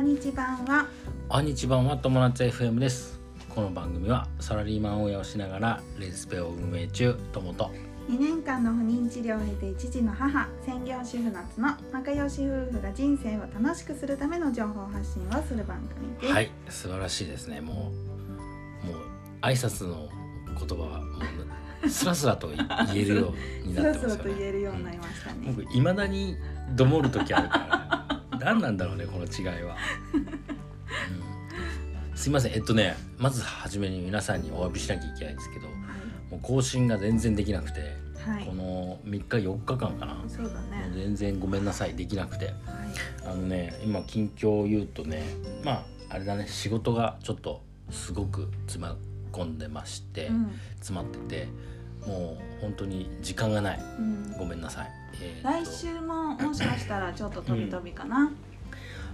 は。日版は。お日版は。友達 FM ですこの番組はサラリーマン親をしながらレズペを運営中友と。2年間の不妊治療を経て一児の母専業主婦夏の仲良し夫婦が人生を楽しくするための情報発信をする番組です。はい。素晴らしいですね。もうもう挨拶の言葉はもうスラスラと言えるように スラスラなってますよね。と言えるようになりましたね、僕いまだにどもる時あるから何なんだろうねこの違いは、うん、すいません。えっとねまず初めに皆さんにお詫びしなきゃいけないんですけどもう更新が全然できなくて、はい、この3日4日間かな、ね。全然ごめんなさい。できなくて。はい。あのね今近況を言うとねまああれだね。仕事がちょっとすごく詰ま込んでまして、うん。詰まっててもう本当に時間がない。うん。ごめんなさい、えー来と週も もしかしたらちょっと飛び飛びかな。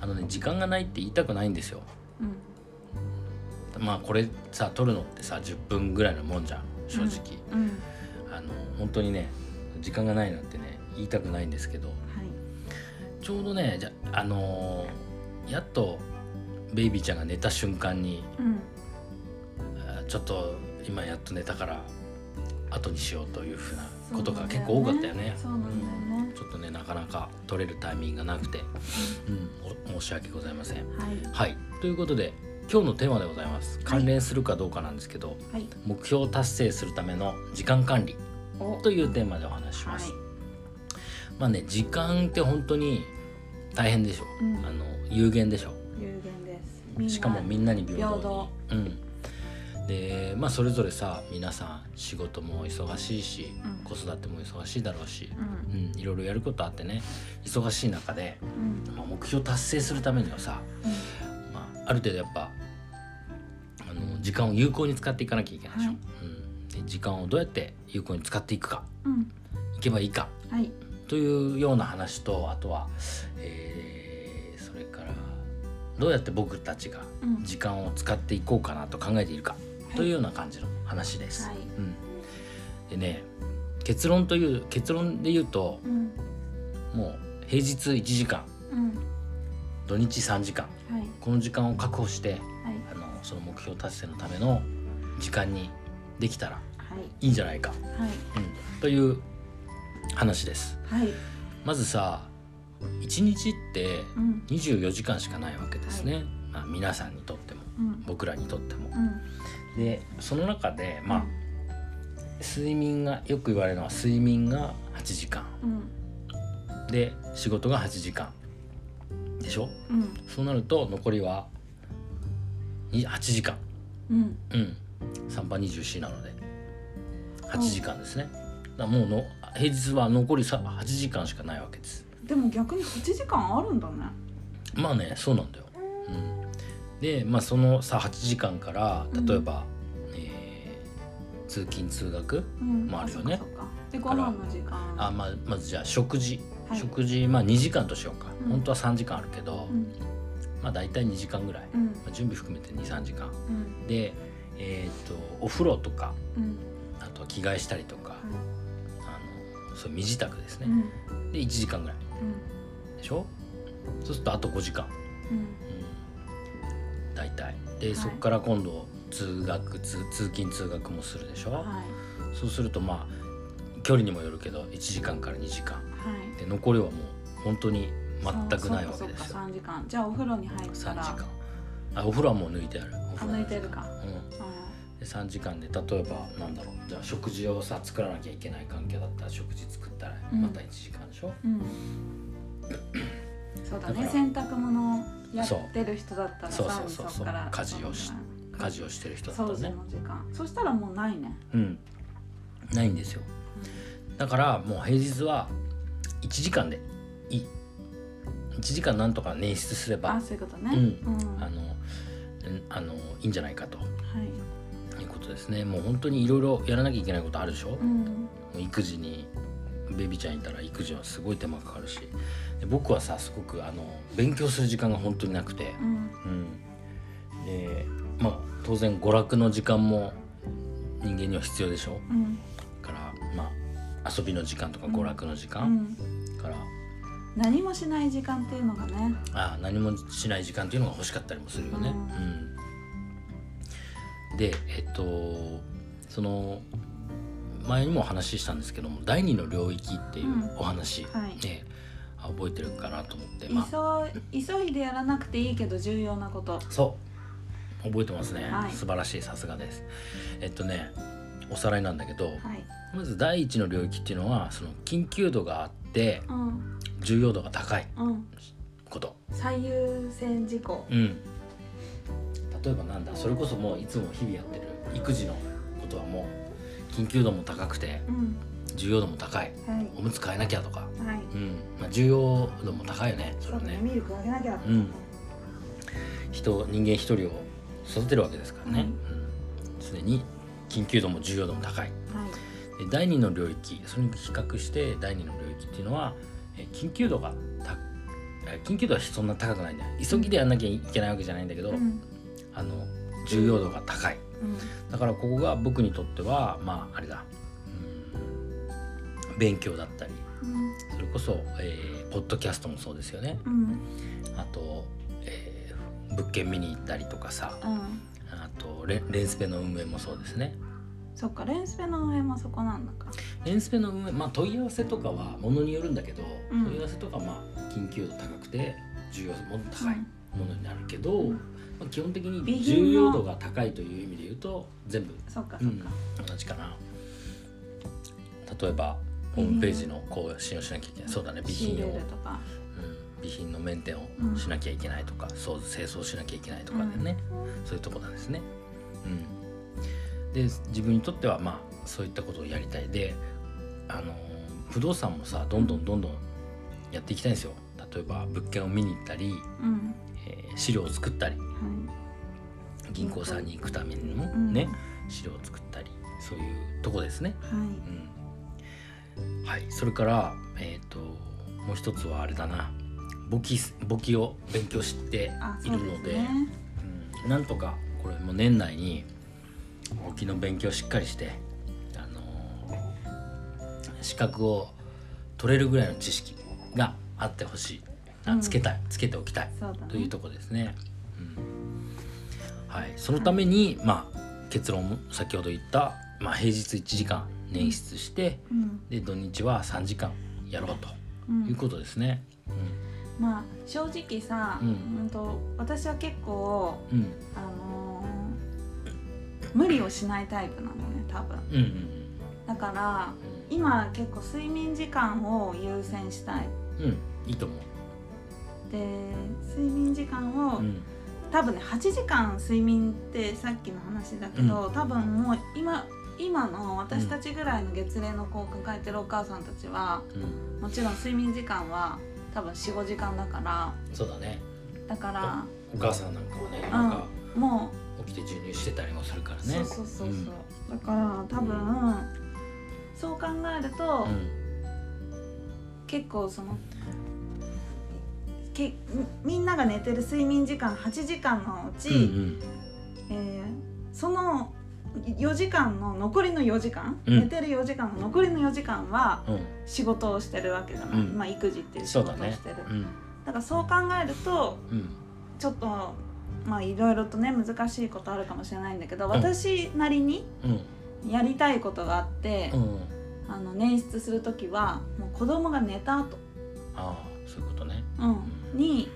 あのね時間がないって言いたくないんですよ。うん。まあこれさ撮るのってさ10分ぐらいのもんじゃん正直、うんあの本当にね時間がないなんてね言いたくないんですけど。はい。ちょうどねじゃあのーやっとベイビーちゃんが寝た瞬間にうん。ちょっと今やっと寝たから後にしようというふうなことが結構多かったよね。そうなんだよね。うんちょっとねなかなか取れるタイミングがなくて、うん、お申し訳ございません。はい。はい。ということで今日のテーマでございます。関連するかどうかなんですけど、はい。目標達成するための時間管理お。というテーマでお話しします。はい。まあね時間って本当に大変でしょ、うん。あの有限でしょ。有限です。しかもみんなに平等平等。にうんでまあそれぞれさ皆さん仕事も忙しいし、うん。子育ても忙しいだろうし、うん。うん、いろいろやることあってね忙しい中で、うん。まあ、目標達成するためにはさ、まあ、ある程度やっぱあの時間を有効に使っていかなきゃいけないでしょ、はい。うん、で時間をどうやって有効に使っていくか。うん。いけばいいか。はい。というような話とあとは、えーそれからどうやって僕たちがうん。時間を使っていこうかなと考えているか。いというような感じの話です。はい。うん、でね結論という結論で言うとうん。もう平日1時間。うん。土日3時間。はい。この時間を確保してはい。あのその目標達成のための時間にできたらはい。いいんじゃないか、はい。うん、という話です。はい。まずさ1日ってうん。24時間しかないわけですね、まあ、皆さんにとってもうん。僕らにとっても。うん。でその中でまあ睡眠がよく言われるのは睡眠が8時間。うん。で仕事が8時間。でしょ？うん。そうなると残りはに8時間。うん。うん。3番24なので。8時間ですね。だもうの平日は残りさ8時間しかないわけです。でも逆に8時間あるんだね。まあねそうなんだよ、うん、でまあそのさ8時間から例えば、えー通勤通学うん。もあるよね。そっかそっか。でご飯の時間。あ、まあ、まずじゃあ食事、はい。食事まあ2時間としようか、うん。本当は3時間あるけど、うん。まあ大体2時間ぐらい、うん。まあ、準備含めて23時間。うん。でえっ、とお風呂とかうん。あとは着替えしたりとか、あのそう身支度ですね、うん。で1時間ぐらい。うん。でしょ？そうするとあと5時間、うんうん、大体。で、はい。そこから今度通学通通勤通学もするでしょ、はい。そうするとまあ距離にもよるけど1時間から2時間。はい。で残りはもう本当に全くないわけですよ。そっかそっか3時間。じゃあお風呂に入っ3たら？時間。あお風呂はもう抜いてある。おあ風呂抜いてるか。うん。うで3時間で例えばなんだろう。じゃあ食事をさ作らなきゃいけない環境だったら食事作ったらうん。また1時間でしょ、んうん。そうだね。洗濯物やってる人だったらそうさそう。そうそうっから家事をし家事をしてる人だったらね。の時間。そしたらもうないね。うん。ないんですよ。だからもう平日は1時間でいい。1時間なんとか捻出すればあそういうことね。うん。うん。あのうんあのいいんじゃないかと。はい。いうことですね。もう本当にいろいろやらなきゃいけないことあるでしょ、うん。育児にベビーちゃんいたら育児はすごい手間かかるし。で僕はさすごくあの勉強する時間が本当になくて、うん。うん、でまあ当然娯楽の時間も人間には必要でしょ。うん。からまあ遊びの時間とか娯楽の時う間、ん。から。何もしない時間っていうのがね。あ何もしない時間っていうのが欲しかったりもするよね。うん。でえっとその前にもお話ししたんですけども第二の領域っていうお話、はい。ねあ覚えてるかなと思って、急まあ、急いでやらなくていいけど重要なこと。そう。覚えてますね、はい。素晴らしいさすがです。えっとねおさらいなんだけど、はい。まず第一の領域っていうのはその緊急度があってうん。重要度が高いうん。こと。最優先事項。うん、例えばなんだそれこそもういつも日々やってる育児のことはもう緊急度も高くてうん。重要度も高い。はい。おむつ替えなきゃとか、はい。うん。まあ、重要度も高いよねそれはねね。ミルクあげなきゃ。うん。人人間一人を育てるわけですからね。はいうん。常、に緊急度も重要度も高い。はい。で第二の領域それに比較して第二の領域っていうのはえ緊急度がたえ緊急度はそんな高くないんだよ。急ぎでやんなきゃいけないわけじゃないんだけど、うん。あの重要度が高い。うんだからここが僕にとってはまああれだ。うん。勉強だったりうん。それこそ、えーポッドキャストもそうですよね。うん。あと、えー物件見に行ったりとかさ。うん。あとレレンスペの運営もそうですね。そっかレンスペの上もそこなんだか。レンスペの運営まあ問い合わせとかはものによるんだけど、うん。問い合わせとかまあ緊急度高くて重要度も高いうん。ものになるけど、うん。まあ、基本的備に重要度が高いという意味で言うと全部。そっかうんそっか、同じかな。例えばホームページの更新をしなきゃいけない。そうだね備品を、うん、備品のメンテをしなきゃいけないとか、そう清掃しなきゃいけないとかでね、そういうとこなんですね。うん、で自分にとってはまあそういったことをやりたい。であの不動産もさどんどんどんどんやっていきたいんですよ。例えば物件を見に行ったり、うんえー資料を作ったりは銀行さんに行くためにもうん。ね、資料を作ったりそういうとこですね。いはい。うん。はい、それから、えー、ともう一つはあれだな。簿記簿記を勉強してあいるのでね。うん、なんとかこれも年内に簿記の勉強をしっかりして、あのー資格を取れるぐらいの知識があってほしいあうん。つけたい、つけておきたい。というところですね。うん。はい、そのために、まあ結論先ほど言った、まあ、平日1時間捻出して、うん。で土日は3時間やろうとうん。いうことですね。まあ正直さ、うん。うんと私は結構うん、うん、あのー無理をしないタイプなのね多分。うん、うん、だから今結構睡眠時間を優先したい。うん、うん、いいと思う。で睡眠時間を、うん、多分ね8時間睡眠ってさっきの話だけど、多分もう今今の私たちぐらいの月齢の子を抱えてるお母さんたちはうん、もちろん睡眠時間は多分45時間だから。そうだね。だからお母さんなんかはね、なんかも起きて授乳してたりもするからう、ね。そうそうそうそう、うん。だから多分そう考えると、結構そのけみんなが寝てる睡眠時間8時間のうち、うん、うん、えーその4時間の残りの4時間、うん。寝てる4時間の残りの4時間はうん、仕事をしてるわけじゃない、うん。まあ育児っていう仕事をしてる。だ,、。うん、からそう考えるとうん、ちょっとまあいろいろとね難しいことあるかもしれないんだけど、ん。私なりにうん、やりたいことがあって、うん、あの捻出する時はもう子供が寝た後、ああ、そういうことね。うん、に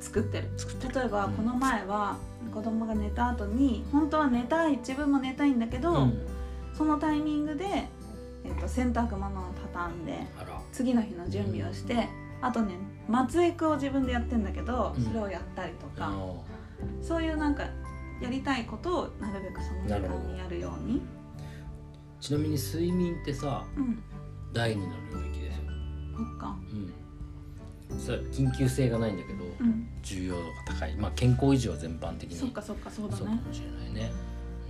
作ってる。作ってる。例えばうん。この前は子供が寝た後に本当は寝たい自分も寝たいんだけど、うん、そのタイミングで、えっと洗濯物を畳んで次の日の準備をしてあとね松江区を自分でやってんだけどうん。それをやったりとか、あそういうなんかやりたいことをなるべくその時間にやるように。ちなみに睡眠ってさ、うん、第二の領域ですよ。そっか、うん。さ緊急性がないんだけど、うん、重要度が高い。まあ健康維持は全般的にそっかそっかそうだね。そうかもしれないね。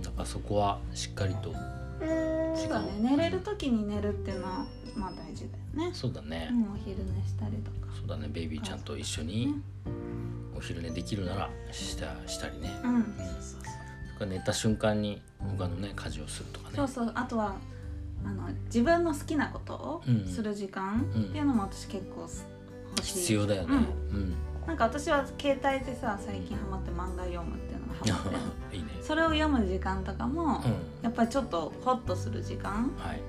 だからそこはしっかりと、そうだね。寝れる時に寝るっていうのはまあ大事だよね、そうだね。うん、お昼寝したりとか。そうだね。ベイビーちゃんと一緒にね。お昼寝できるならしたしたりね。うん、それから寝た瞬間に他のね家事をするとかね。そうそう。あとはあの自分の好きなことをうん。する時間っていうのも私結構す欲しい必要だよね。うん。なんか私は携帯でさ最近ハマって漫画読むっていうのがハマってる いいね。それを読む時間とかも、うん。やっぱりちょっとホッとする時間はい。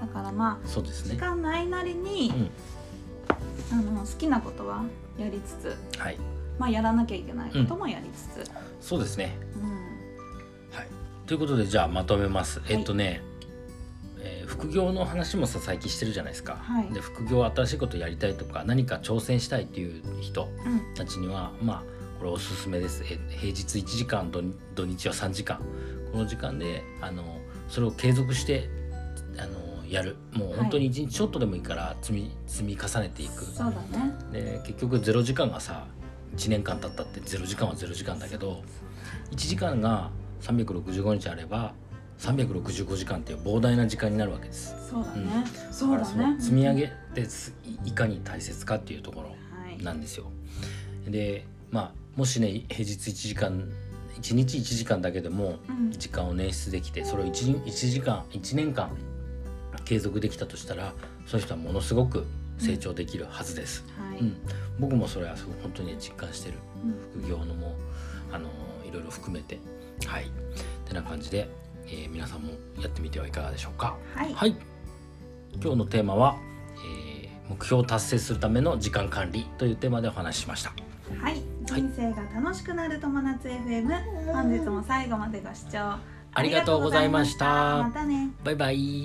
だからまあそうですね。時間ないなりに、あの好きなことはやりつつはい。まあやらなきゃいけないこともやりつつ、そうですね。うんはい。ということでじゃあまとめます。いえっとね。えー副業の話もさ最近してるじゃないですか、はい。で副業新しいことやりたいとか何か挑戦したいっていう人うん。たちにはまあこれおすすめです。え平日1時間土土日は3時間。この時間であのそれを継続してあのやる。もう本当に1日ちょっとでもいいから積み積み重ねていく、そうだね。で結局0時間がさ1年間経ったって0時間は0時間だけど1時間が365日あれば365時間っていう膨大な時間になるわけです。そうだね、そうだだからね積み上げですいいかに大切かっていうところはいなんですよ。でまあもしね平日1時間1日1時間だけでもうん。時間を捻出できてそれを 1, 1時間1年間継続できたとしたらその人はものすごく成長できるはずです。はい、うん、僕もそれはすごく本当に実感してる。うん。副業のもあのいろいろ含めて。はい。てな感じで、えー皆さんもやってみてはいかがでしょうか？はい、はい。今日のテーマは、えー目標を達成するための時間管理というテーマでお話ししました。はい、人生が楽しくなる友達 FM 本日も最後までご視聴ありがとうございました。またね。バイバイ。